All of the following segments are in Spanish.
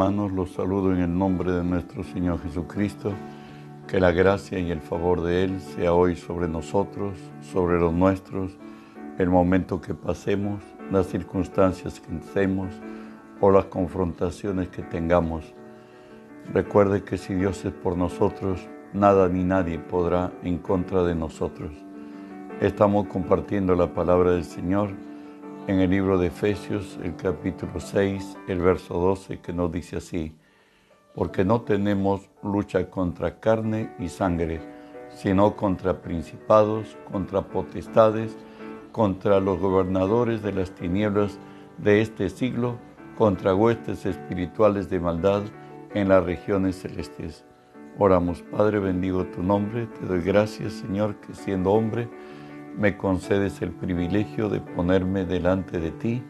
hermanos, los saludo en el nombre de nuestro Señor Jesucristo. Que la gracia y el favor de Él sea hoy sobre nosotros, sobre los nuestros, el momento que pasemos, las circunstancias que estemos o las confrontaciones que tengamos. Recuerde que si Dios es por nosotros, nada ni nadie podrá en contra de nosotros. Estamos compartiendo la palabra del Señor en el libro de Efesios, el capítulo 6, el verso 12, que nos dice así, porque no tenemos lucha contra carne y sangre, sino contra principados, contra potestades, contra los gobernadores de las tinieblas de este siglo, contra huestes espirituales de maldad en las regiones celestes. Oramos, Padre, bendigo tu nombre, te doy gracias, Señor, que siendo hombre, me concedes el privilegio de ponerme delante de ti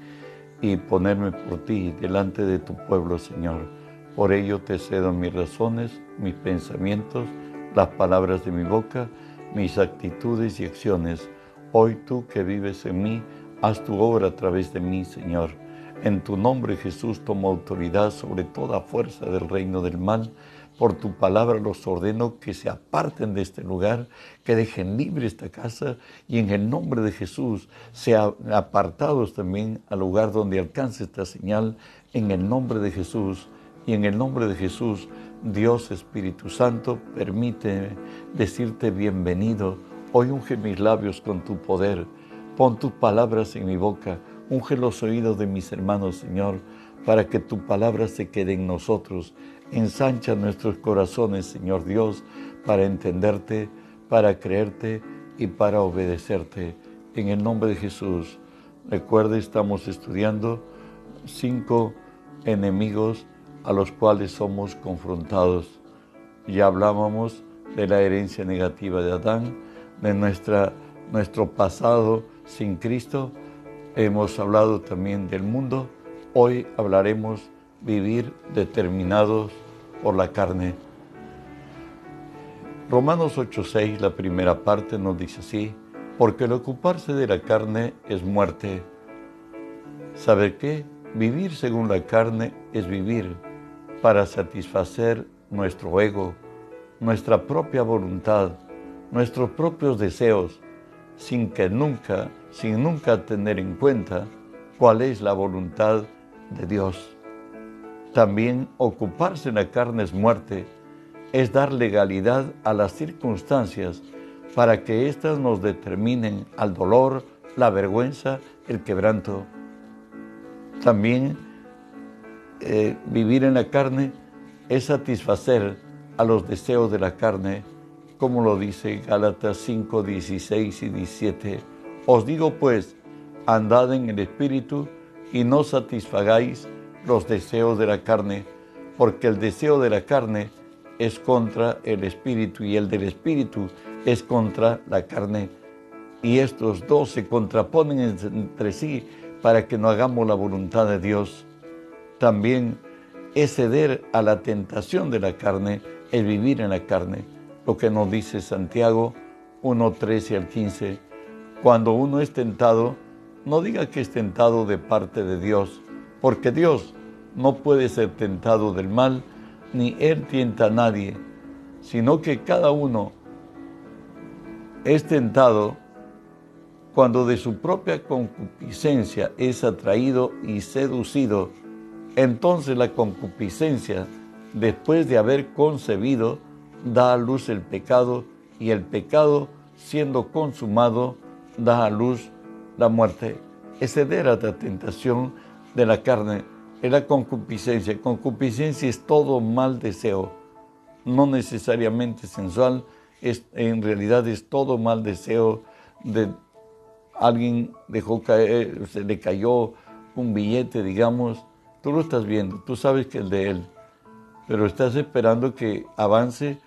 y ponerme por ti delante de tu pueblo, Señor. Por ello te cedo mis razones, mis pensamientos, las palabras de mi boca, mis actitudes y acciones. Hoy tú que vives en mí, haz tu obra a través de mí, Señor. En tu nombre, Jesús, tomo autoridad sobre toda fuerza del reino del mal por tu palabra los ordeno que se aparten de este lugar, que dejen libre esta casa y en el nombre de Jesús sean apartados también al lugar donde alcance esta señal, en el nombre de Jesús. Y en el nombre de Jesús, Dios Espíritu Santo, permite decirte bienvenido. Hoy unge mis labios con tu poder. Pon tus palabras en mi boca. Unge los oídos de mis hermanos, Señor, para que tu palabra se quede en nosotros Ensancha nuestros corazones, Señor Dios, para entenderte, para creerte y para obedecerte. En el nombre de Jesús. Recuerde, estamos estudiando cinco enemigos a los cuales somos confrontados. Ya hablábamos de la herencia negativa de Adán, de nuestra, nuestro pasado sin Cristo. Hemos hablado también del mundo. Hoy hablaremos vivir determinados por la carne. Romanos 8:6, la primera parte nos dice así, porque el ocuparse de la carne es muerte. ¿Saber qué? Vivir según la carne es vivir para satisfacer nuestro ego, nuestra propia voluntad, nuestros propios deseos, sin que nunca, sin nunca tener en cuenta cuál es la voluntad de Dios. También ocuparse en la carne es muerte, es dar legalidad a las circunstancias para que éstas nos determinen al dolor, la vergüenza, el quebranto. También eh, vivir en la carne es satisfacer a los deseos de la carne, como lo dice Gálatas 5, 16 y 17. Os digo pues, andad en el Espíritu y no satisfagáis los deseos de la carne, porque el deseo de la carne es contra el espíritu y el del espíritu es contra la carne. Y estos dos se contraponen entre sí para que no hagamos la voluntad de Dios. También es ceder a la tentación de la carne, el vivir en la carne, lo que nos dice Santiago 1, 13 al 15. Cuando uno es tentado, no diga que es tentado de parte de Dios, porque Dios no puede ser tentado del mal, ni Él tienta a nadie, sino que cada uno es tentado cuando de su propia concupiscencia es atraído y seducido. Entonces la concupiscencia, después de haber concebido, da a luz el pecado y el pecado, siendo consumado, da a luz la muerte. Exceder a la tentación de la carne es la concupiscencia. Concupiscencia es todo mal deseo, no necesariamente sensual, es, en realidad es todo mal deseo de alguien dejó caer, se le cayó un billete, digamos, tú lo estás viendo, tú sabes que es de él, pero estás esperando que avance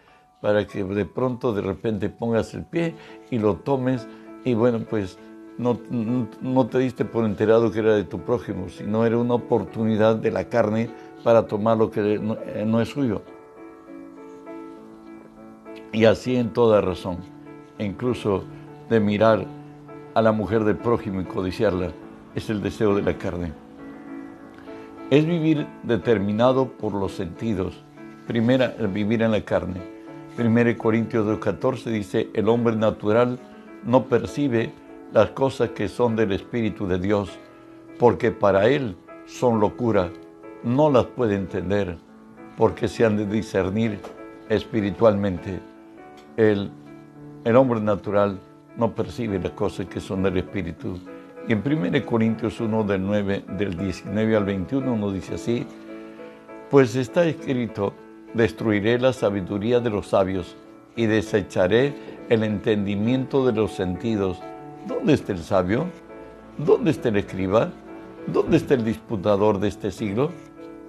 para que de pronto de repente pongas el pie y lo tomes y bueno, pues no, te diste por enterado que era de tu prójimo, sino era una oportunidad de la carne para tomar lo que no, eh, no es suyo. Y así en toda razón, incluso de mirar a la mujer del prójimo y codiciarla, es el deseo de la carne. Es vivir determinado por los sentidos. Primera, vivir en la carne. 1 Corintios 2.14 dice, el hombre natural no percibe las cosas que son del Espíritu de Dios, porque para él son locura, no las puede entender, porque se han de discernir espiritualmente. El, el hombre natural no percibe las cosas que son del Espíritu. Y en 1 Corintios 1 del 9, del 19 al 21 nos dice así, pues está escrito, destruiré la sabiduría de los sabios y desecharé el entendimiento de los sentidos. ¿Dónde está el sabio? ¿Dónde está el escriba? ¿Dónde está el disputador de este siglo?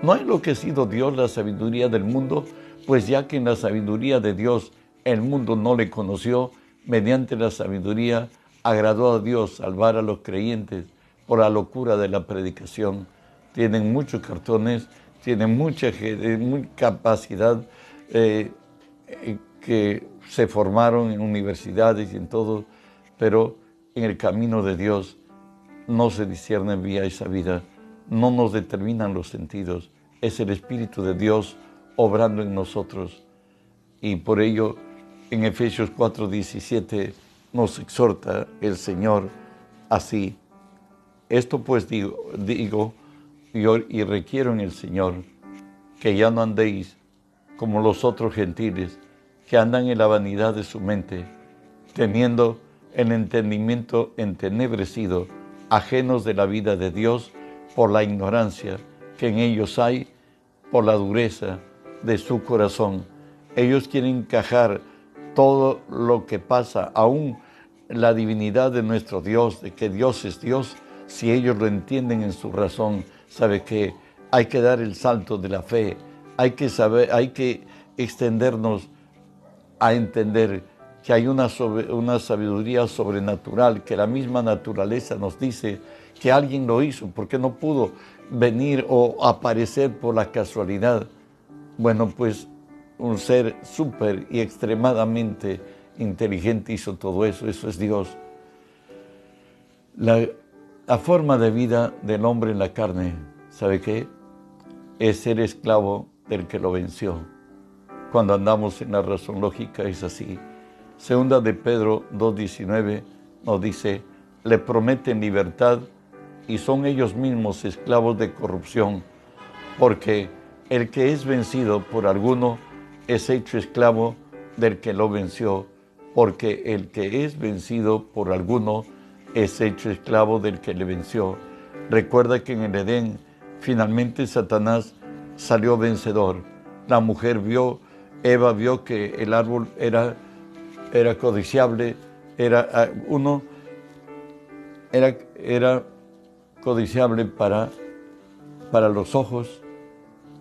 ¿No ha enloquecido Dios la sabiduría del mundo? Pues ya que en la sabiduría de Dios el mundo no le conoció, mediante la sabiduría agradó a Dios salvar a los creyentes por la locura de la predicación. Tienen muchos cartones, tienen mucha, capacidad eh, eh, que se formaron en universidades y en todo, pero en el camino de Dios no se discierne vía esa vida, no nos determinan los sentidos, es el Espíritu de Dios obrando en nosotros. Y por ello, en Efesios 4:17 nos exhorta el Señor así. Esto pues digo, digo y requiero en el Señor que ya no andéis como los otros gentiles que andan en la vanidad de su mente, teniendo el entendimiento entenebrecido, ajenos de la vida de Dios por la ignorancia que en ellos hay, por la dureza de su corazón. Ellos quieren encajar todo lo que pasa, aún la divinidad de nuestro Dios, de que Dios es Dios, si ellos lo entienden en su razón, sabe que hay que dar el salto de la fe, hay que saber, hay que extendernos a entender que hay una, una sabiduría sobrenatural, que la misma naturaleza nos dice que alguien lo hizo, porque no pudo venir o aparecer por la casualidad. Bueno, pues un ser súper y extremadamente inteligente hizo todo eso, eso es Dios. La, la, forma de vida del hombre en la carne, ¿sabe qué? Es ser esclavo del que lo venció cuando andamos en la razón lógica es así. Segunda de Pedro 2.19 nos dice, le prometen libertad y son ellos mismos esclavos de corrupción, porque el que es vencido por alguno es hecho esclavo del que lo venció, porque el que es vencido por alguno es hecho esclavo del que le venció. Recuerda que en el Edén finalmente Satanás salió vencedor. La mujer vio Eva vio que el árbol era, era codiciable, era ah, uno, era, era codiciable para, para los ojos,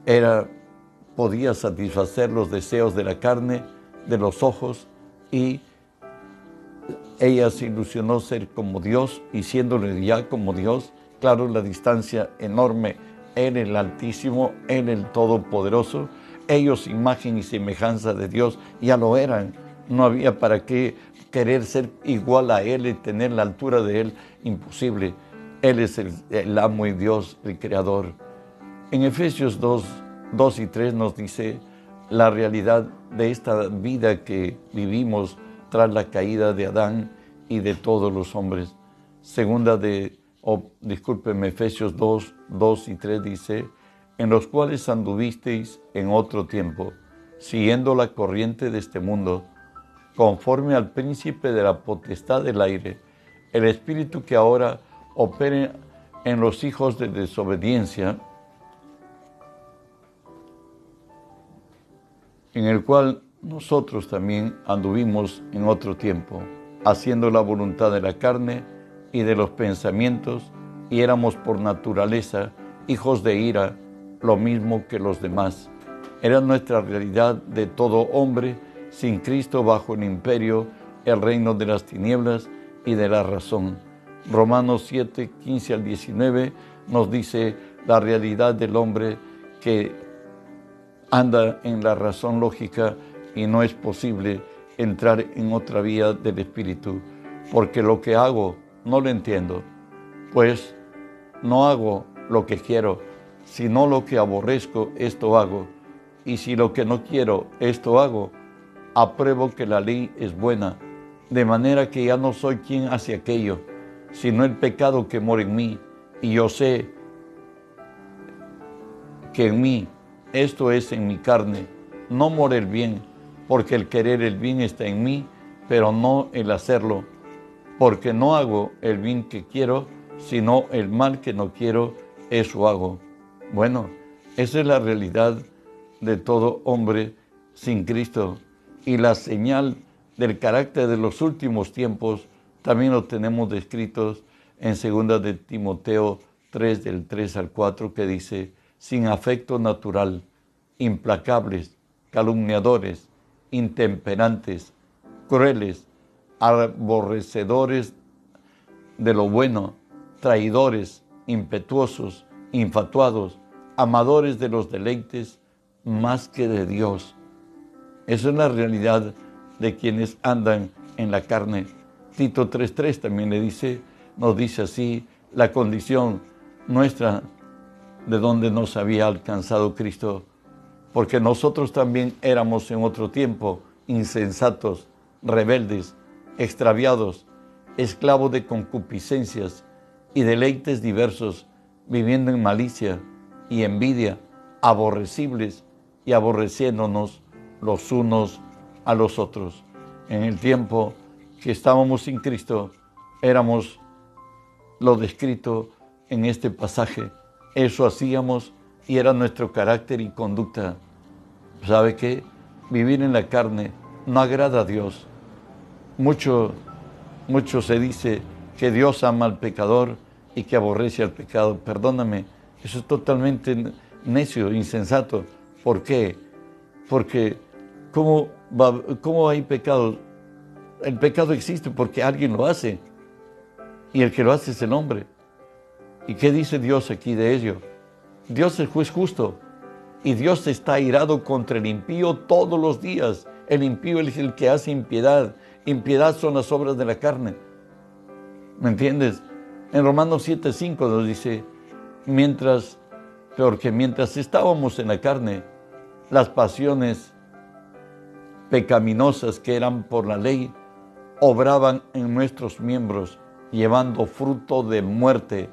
era, podía satisfacer los deseos de la carne, de los ojos, y ella se ilusionó ser como Dios, y siéndole ya como Dios, claro, la distancia enorme en el Altísimo, en el Todopoderoso, ellos, imagen y semejanza de Dios, ya lo eran. No había para qué querer ser igual a Él y tener la altura de Él. Imposible. Él es el, amo y Dios, el creador. En Efesios 2, 2 y 3 nos dice la realidad de esta vida que vivimos tras la caída de Adán y de todos los hombres. Segunda de, oh, discúlpeme, Efesios 2, 2 y 3 dice, en los cuales anduvisteis en otro tiempo, siguiendo la corriente de este mundo, conforme al príncipe de la potestad del aire, el espíritu que ahora opera en los hijos de desobediencia, en el cual nosotros también anduvimos en otro tiempo, haciendo la voluntad de la carne y de los pensamientos, y éramos por naturaleza hijos de ira, lo mismo que los demás. Era nuestra realidad de todo hombre sin Cristo bajo el imperio, el reino de las tinieblas y de la razón. Romanos 7, 15 al 19 nos dice la realidad del hombre que anda en la razón lógica y no es posible entrar en otra vía del Espíritu, porque lo que hago no lo entiendo, pues no hago lo que quiero, si no lo que aborrezco, esto hago, y si lo que no quiero, esto hago, apruebo que la ley es buena, de manera que ya no soy quien hace aquello, sino el pecado que mora en mí, y yo sé que en mí, esto es en mi carne, no mora el bien, porque el querer el bien está en mí, pero no el hacerlo, porque no hago el bien que quiero, sino el mal que no quiero, eso hago. Bueno, esa es la realidad de todo hombre sin Cristo y la señal del carácter de los últimos tiempos también lo tenemos descritos en 2 de Timoteo 3 del 3 al 4 que dice, sin afecto natural, implacables, calumniadores, intemperantes, crueles, aborrecedores de lo bueno, traidores, impetuosos, infatuados, amadores de los deleites más que de Dios. Esa es la realidad de quienes andan en la carne. Tito 3.3 también le dice, nos dice así, la condición nuestra de donde nos había alcanzado Cristo, porque nosotros también éramos en otro tiempo insensatos, rebeldes, extraviados, esclavos de concupiscencias y deleites diversos, viviendo en malicia y envidia, aborrecibles y aborreciéndonos los unos a los otros. En el tiempo que estábamos sin Cristo, éramos lo descrito en este pasaje. Eso hacíamos y era nuestro carácter y conducta. ¿Sabe qué? Vivir en la carne no agrada a Dios. Mucho, mucho se dice que Dios ama al pecador y que aborrece al pecado. Perdóname, eso es totalmente necio, insensato. ¿Por qué? Porque ¿cómo, ¿cómo hay pecado? El pecado existe porque alguien lo hace y el que lo hace es el hombre. ¿Y qué dice Dios aquí de ello? Dios es juez justo y Dios está irado contra el impío todos los días. El impío es el que hace impiedad impiedad son las obras de la carne. ¿Me entiendes? En Romanos 7:5 nos dice, mientras, porque mientras estábamos en la carne, las pasiones pecaminosas que eran por la ley obraban en nuestros miembros, llevando fruto de muerte.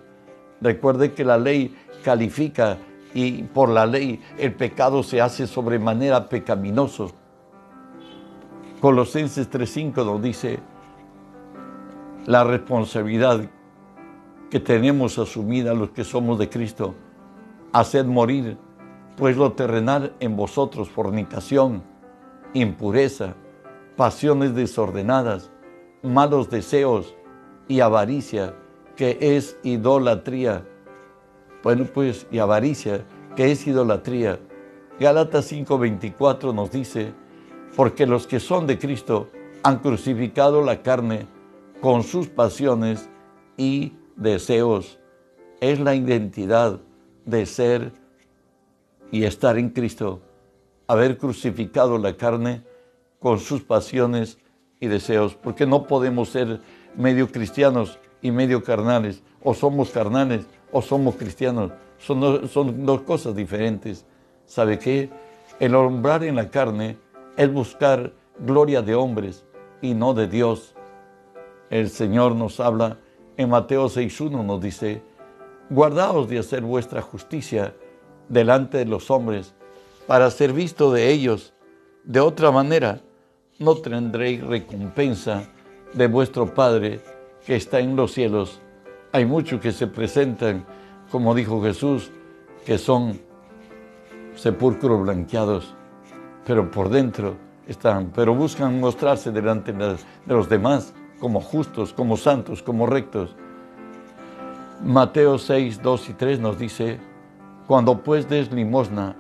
Recuerde que la ley califica y por la ley el pecado se hace sobremanera pecaminoso. Colosenses 3.5 nos dice la responsabilidad que tenemos asumida los que somos de Cristo, hacer morir pues lo terrenal en vosotros, fornicación, impureza, pasiones desordenadas, malos deseos y avaricia, que es idolatría. Bueno, pues, y avaricia, que es idolatría. Gálatas 5:24 nos dice, porque los que son de Cristo han crucificado la carne con sus pasiones y deseos. Es la identidad de ser y estar en Cristo, haber crucificado la carne con sus pasiones y deseos, porque no podemos ser medio cristianos y medio carnales, o somos carnales o somos cristianos, son son dos cosas diferentes. ¿Sabe qué? El hombrar en la carne es buscar gloria de hombres y no de Dios. El Señor nos habla en Mateo 6.1, nos dice, guardaos de hacer vuestra justicia delante de los hombres para ser visto de ellos. De otra manera, no tendréis recompensa de vuestro Padre que está en los cielos. Hay muchos que se presentan, como dijo Jesús, que son sepulcros blanqueados pero por dentro están, pero buscan mostrarse delante de los demás como justos, como santos, como rectos. Mateo 6, 2 y 3 nos dice, cuando pues des limosna,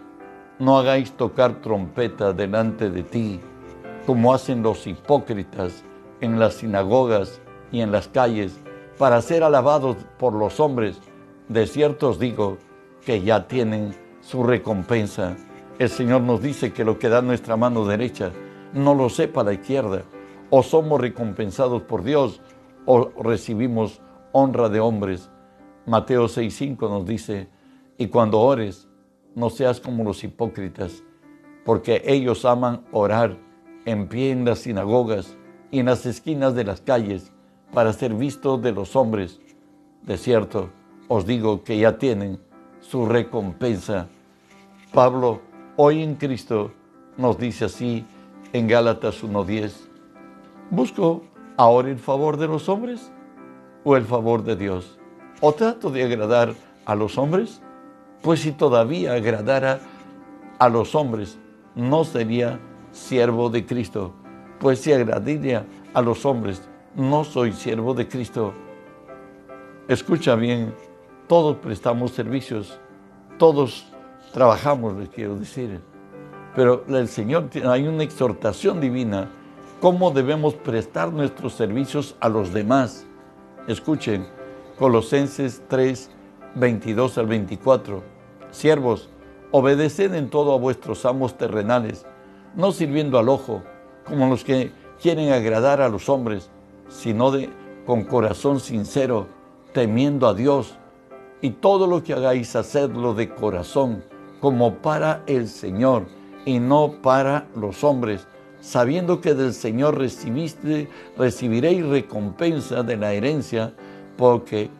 no hagáis tocar trompeta delante de ti, como hacen los hipócritas en las sinagogas y en las calles, para ser alabados por los hombres. De cierto os digo que ya tienen su recompensa. El Señor nos dice que lo que da nuestra mano derecha no lo sepa la izquierda. O somos recompensados por Dios o recibimos honra de hombres. Mateo 6:5 nos dice, Y cuando ores, no seas como los hipócritas, porque ellos aman orar en pie en las sinagogas y en las esquinas de las calles para ser vistos de los hombres. De cierto, os digo que ya tienen su recompensa. Pablo, hoy en Cristo, nos dice así en Gálatas 1.10, ¿busco ahora el favor de los hombres o el favor de Dios? ¿O trato de agradar a los hombres? Pues si todavía agradara a los hombres, no sería siervo de Cristo. Pues si agradaría a los hombres, no soy siervo de Cristo. Escucha bien, todos prestamos servicios, todos trabajamos, les quiero decir. Pero el Señor, hay una exhortación divina, cómo debemos prestar nuestros servicios a los demás. Escuchen, Colosenses 3, 22 al 24. Siervos, obedeced en todo a vuestros amos terrenales, no sirviendo al ojo, como los que quieren agradar a los hombres, sino de, con corazón sincero, temiendo a Dios. Y todo lo que hagáis, hacedlo de corazón, como para el Señor y no para los hombres, sabiendo que del Señor recibiréis recompensa de la herencia, porque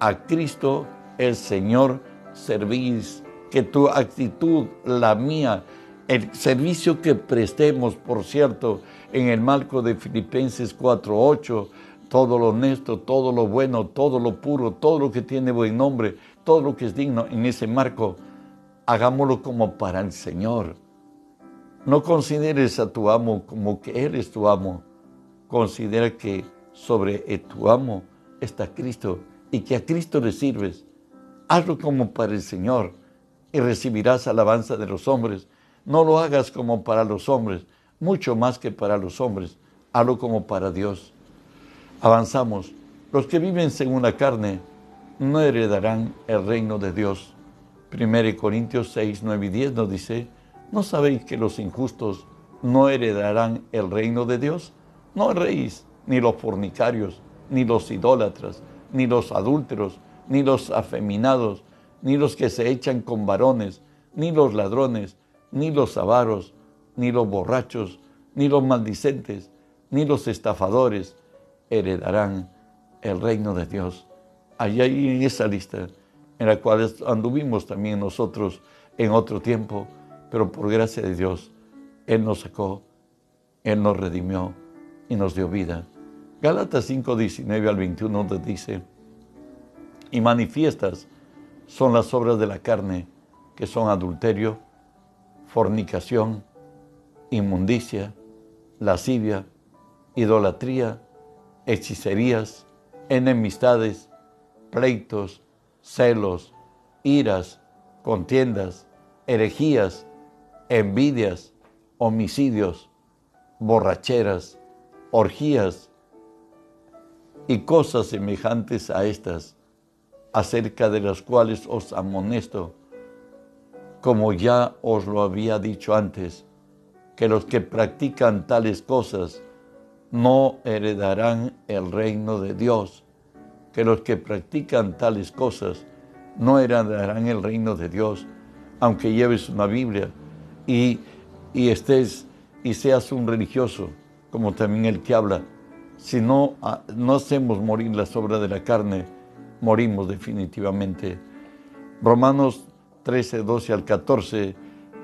a Cristo el Señor servís, que tu actitud, la mía, el servicio que prestemos, por cierto, en el marco de Filipenses 4:8, todo lo honesto, todo lo bueno, todo lo puro, todo lo que tiene buen nombre, todo lo que es digno en ese marco, hagámoslo como para el Señor. No consideres a tu amo como que Él es tu amo. Considera que sobre tu amo está Cristo y que a Cristo le sirves. Hazlo como para el Señor y recibirás alabanza de los hombres. No lo hagas como para los hombres, mucho más que para los hombres. Hazlo como para Dios. Avanzamos. Los que viven según la carne no heredarán el reino de Dios. 1 Corintios 6, 9 y 10 nos dice, ¿no sabéis que los injustos no heredarán el reino de Dios? No erréis, ni los fornicarios, ni los idólatras, ni los adúlteros, ni los afeminados, ni los que se echan con varones, ni los ladrones, ni los avaros, ni los borrachos, ni los maldicentes, ni los estafadores heredarán el reino de Dios. Allí en esa lista, en la cual anduvimos también nosotros en otro tiempo, pero por gracia de Dios, Él nos sacó, Él nos redimió y nos dio vida. Gálatas 5, 19 al 21 nos dice, y manifiestas son las obras de la carne, que son adulterio, fornicación, inmundicia, lascivia, idolatría, hechicerías, enemistades, pleitos, celos, iras, contiendas, herejías, envidias, homicidios, borracheras, orgías y cosas semejantes a estas, acerca de las cuales os amonesto, como ya os lo había dicho antes, que los que practican tales cosas no heredarán el reino de Dios, que los que practican tales cosas no heredarán el reino de Dios, aunque lleves una Biblia y, estés y seas un religioso, como también el que habla, si no, ah, no hacemos morir las obras de la carne, morimos definitivamente. Romanos 13, 12 al 14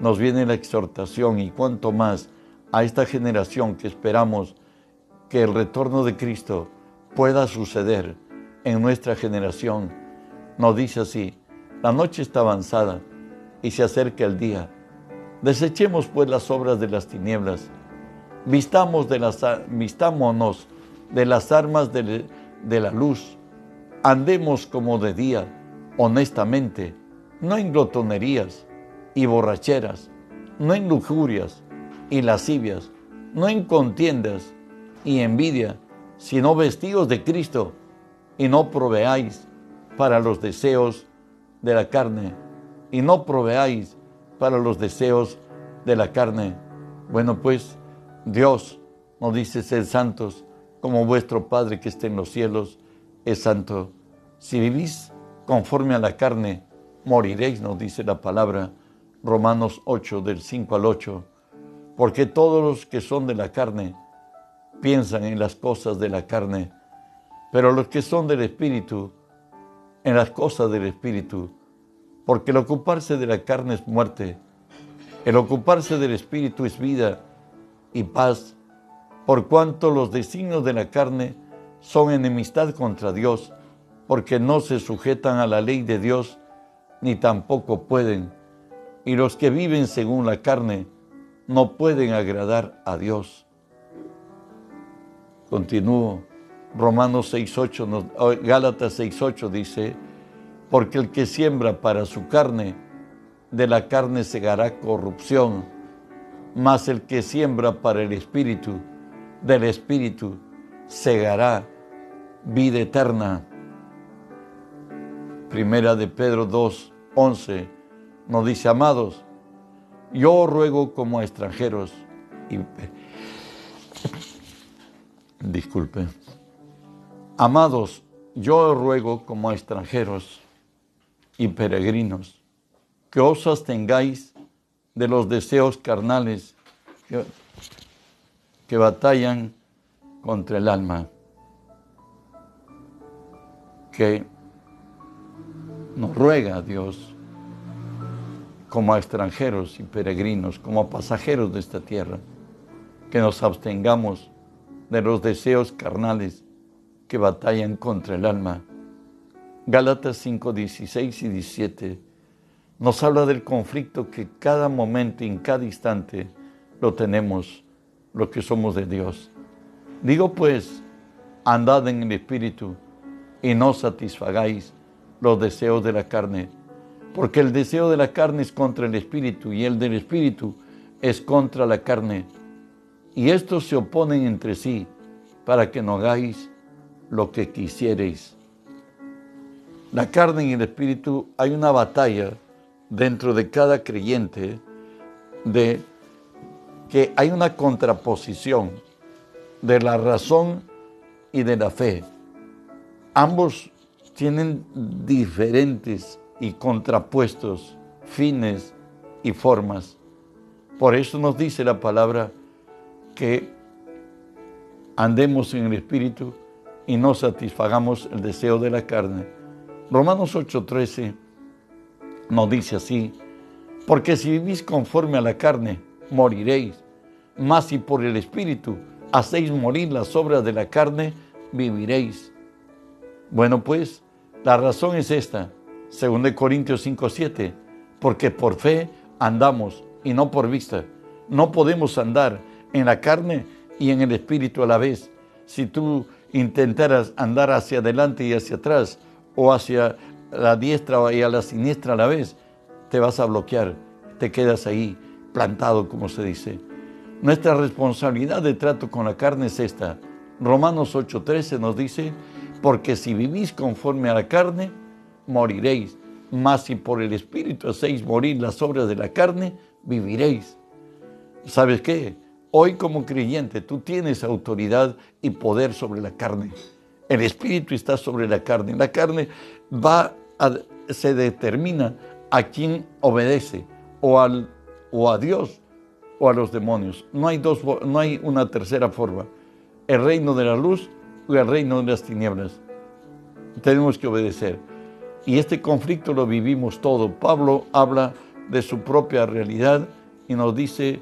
nos viene la exhortación y cuanto más a esta generación que esperamos que el retorno de Cristo pueda suceder en nuestra generación. Nos dice así, la noche está avanzada y se acerca el día. Desechemos pues las obras de las tinieblas, Vistamos de las, vistámonos de las armas de, de la luz, andemos como de día, honestamente, no en glotonerías y borracheras, no en lujurias y lascivias, no en contiendas y envidia, sino vestidos de Cristo, y no proveáis para los deseos de la carne y no proveáis para los deseos de la carne. Bueno, pues Dios nos dice ser santos como vuestro Padre que está en los cielos es santo. Si vivís conforme a la carne, moriréis, nos dice la palabra Romanos 8, del 5 al 8, porque todos los que son de la carne piensan en las cosas de la carne, pero los que son del Espíritu, en las cosas del Espíritu, porque el ocuparse de la carne es muerte, el ocuparse del Espíritu es vida y paz, por cuanto los designios de la carne son enemistad contra Dios, porque no se sujetan a la ley de Dios, ni tampoco pueden. Y los que viven según la carne no pueden agradar a Dios. Continúo. Romanos 6.8, Gálatas 6.8 dice, porque el que siembra para su carne, de la carne segará corrupción, mas el que siembra para el Espíritu, del Espíritu segará vida eterna. Primera de Pedro 2, 11 nos dice, amados, yo ruego como extranjeros, y, disculpe, amados, yo ruego como extranjeros y peregrinos, que os abstengáis de los deseos carnales que batallan contra el alma, que nos ruega a Dios como a extranjeros y peregrinos, como a pasajeros de esta tierra, que nos abstengamos de los deseos carnales que batallan contra el alma. Gálatas 5, 16 y 17 nos habla del conflicto que cada momento en cada instante lo tenemos, lo que somos de Dios. Digo pues, andad en el Espíritu y no satisfagáis los deseos de la carne, porque el deseo de la carne es contra el espíritu y el del espíritu es contra la carne. Y estos se oponen entre sí para que no hagáis lo que quisierais. La carne y el espíritu hay una batalla dentro de cada creyente de que hay una contraposición de la razón y de la fe. Ambos tienen diferentes y contrapuestos fines y formas. Por eso nos dice la palabra que andemos en el Espíritu y no satisfagamos el deseo de la carne. Romanos 8:13 nos dice así, porque si vivís conforme a la carne, moriréis, mas si por el Espíritu hacéis morir las obras de la carne, viviréis. Bueno, pues, la razón es esta, 2 Corintios 5:7, porque por fe andamos y no por vista. No podemos andar en la carne y en el espíritu a la vez. Si tú intentaras andar hacia adelante y hacia atrás, o hacia la diestra y a la siniestra a la vez, te vas a bloquear, te quedas ahí plantado, como se dice. Nuestra responsabilidad de trato con la carne es esta. Romanos 8:13 nos dice, porque si vivís conforme a la carne, moriréis. Mas si por el Espíritu hacéis morir las obras de la carne, viviréis. ¿Sabes qué? Hoy como creyente tú tienes autoridad y poder sobre la carne. El Espíritu está sobre la carne. La carne va a, se determina a quién obedece, o, al, o a Dios o a los demonios. No hay, dos, no hay una tercera forma. El reino de la luz el reino de las tinieblas. Tenemos que obedecer. Y este conflicto lo vivimos todo. Pablo habla de su propia realidad y nos dice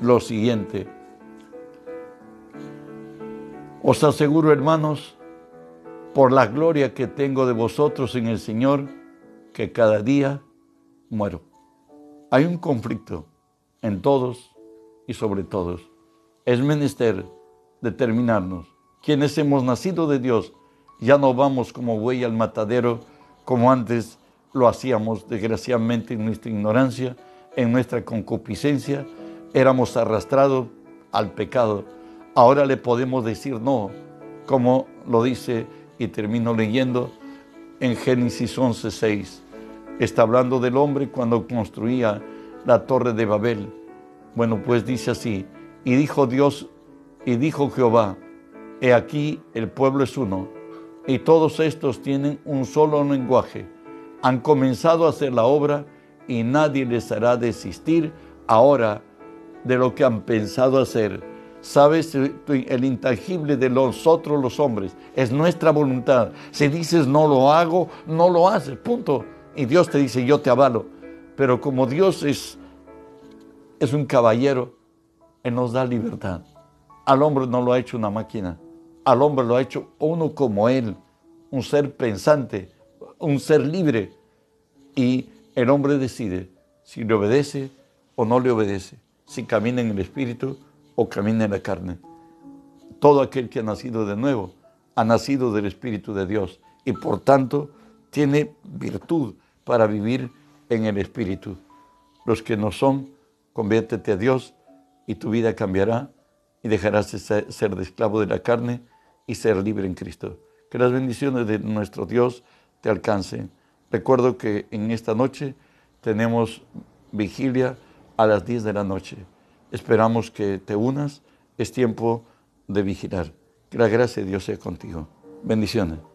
lo siguiente. Os aseguro, hermanos, por la gloria que tengo de vosotros en el Señor, que cada día muero. Hay un conflicto en todos y sobre todos. Es menester determinarnos quienes hemos nacido de Dios, ya no vamos como buey al matadero como antes lo hacíamos, desgraciadamente, en nuestra ignorancia, en nuestra concupiscencia, éramos arrastrados al pecado. Ahora le podemos decir no, como lo dice y termino leyendo en Génesis 11:6. Está hablando del hombre cuando construía la torre de Babel. Bueno, pues dice así, y dijo Dios, y dijo Jehová, He aquí el pueblo es uno, y todos estos tienen un solo lenguaje. Han comenzado a hacer la obra y nadie les hará desistir ahora de lo que han pensado hacer. Sabes, el intangible de nosotros los hombres es nuestra voluntad. Si dices no lo hago, no lo haces, punto. Y Dios te dice yo te avalo. Pero como Dios es, es un caballero, Él nos da libertad. Al hombre no lo ha hecho una máquina. Al hombre lo ha hecho uno como Él, un ser pensante, un ser libre. Y el hombre decide si le obedece o no le obedece, si camina en el Espíritu o camina en la carne. Todo aquel que ha nacido de nuevo ha nacido del Espíritu de Dios y por tanto tiene virtud para vivir en el Espíritu. Los que no son, conviértete a Dios y tu vida cambiará y dejarás de ser de esclavo de la carne y ser libre en Cristo. Que las bendiciones de nuestro Dios te alcancen. Recuerdo que en esta noche tenemos vigilia a las 10 de la noche. Esperamos que te unas. Es tiempo de vigilar. Que la gracia de Dios sea contigo. Bendiciones.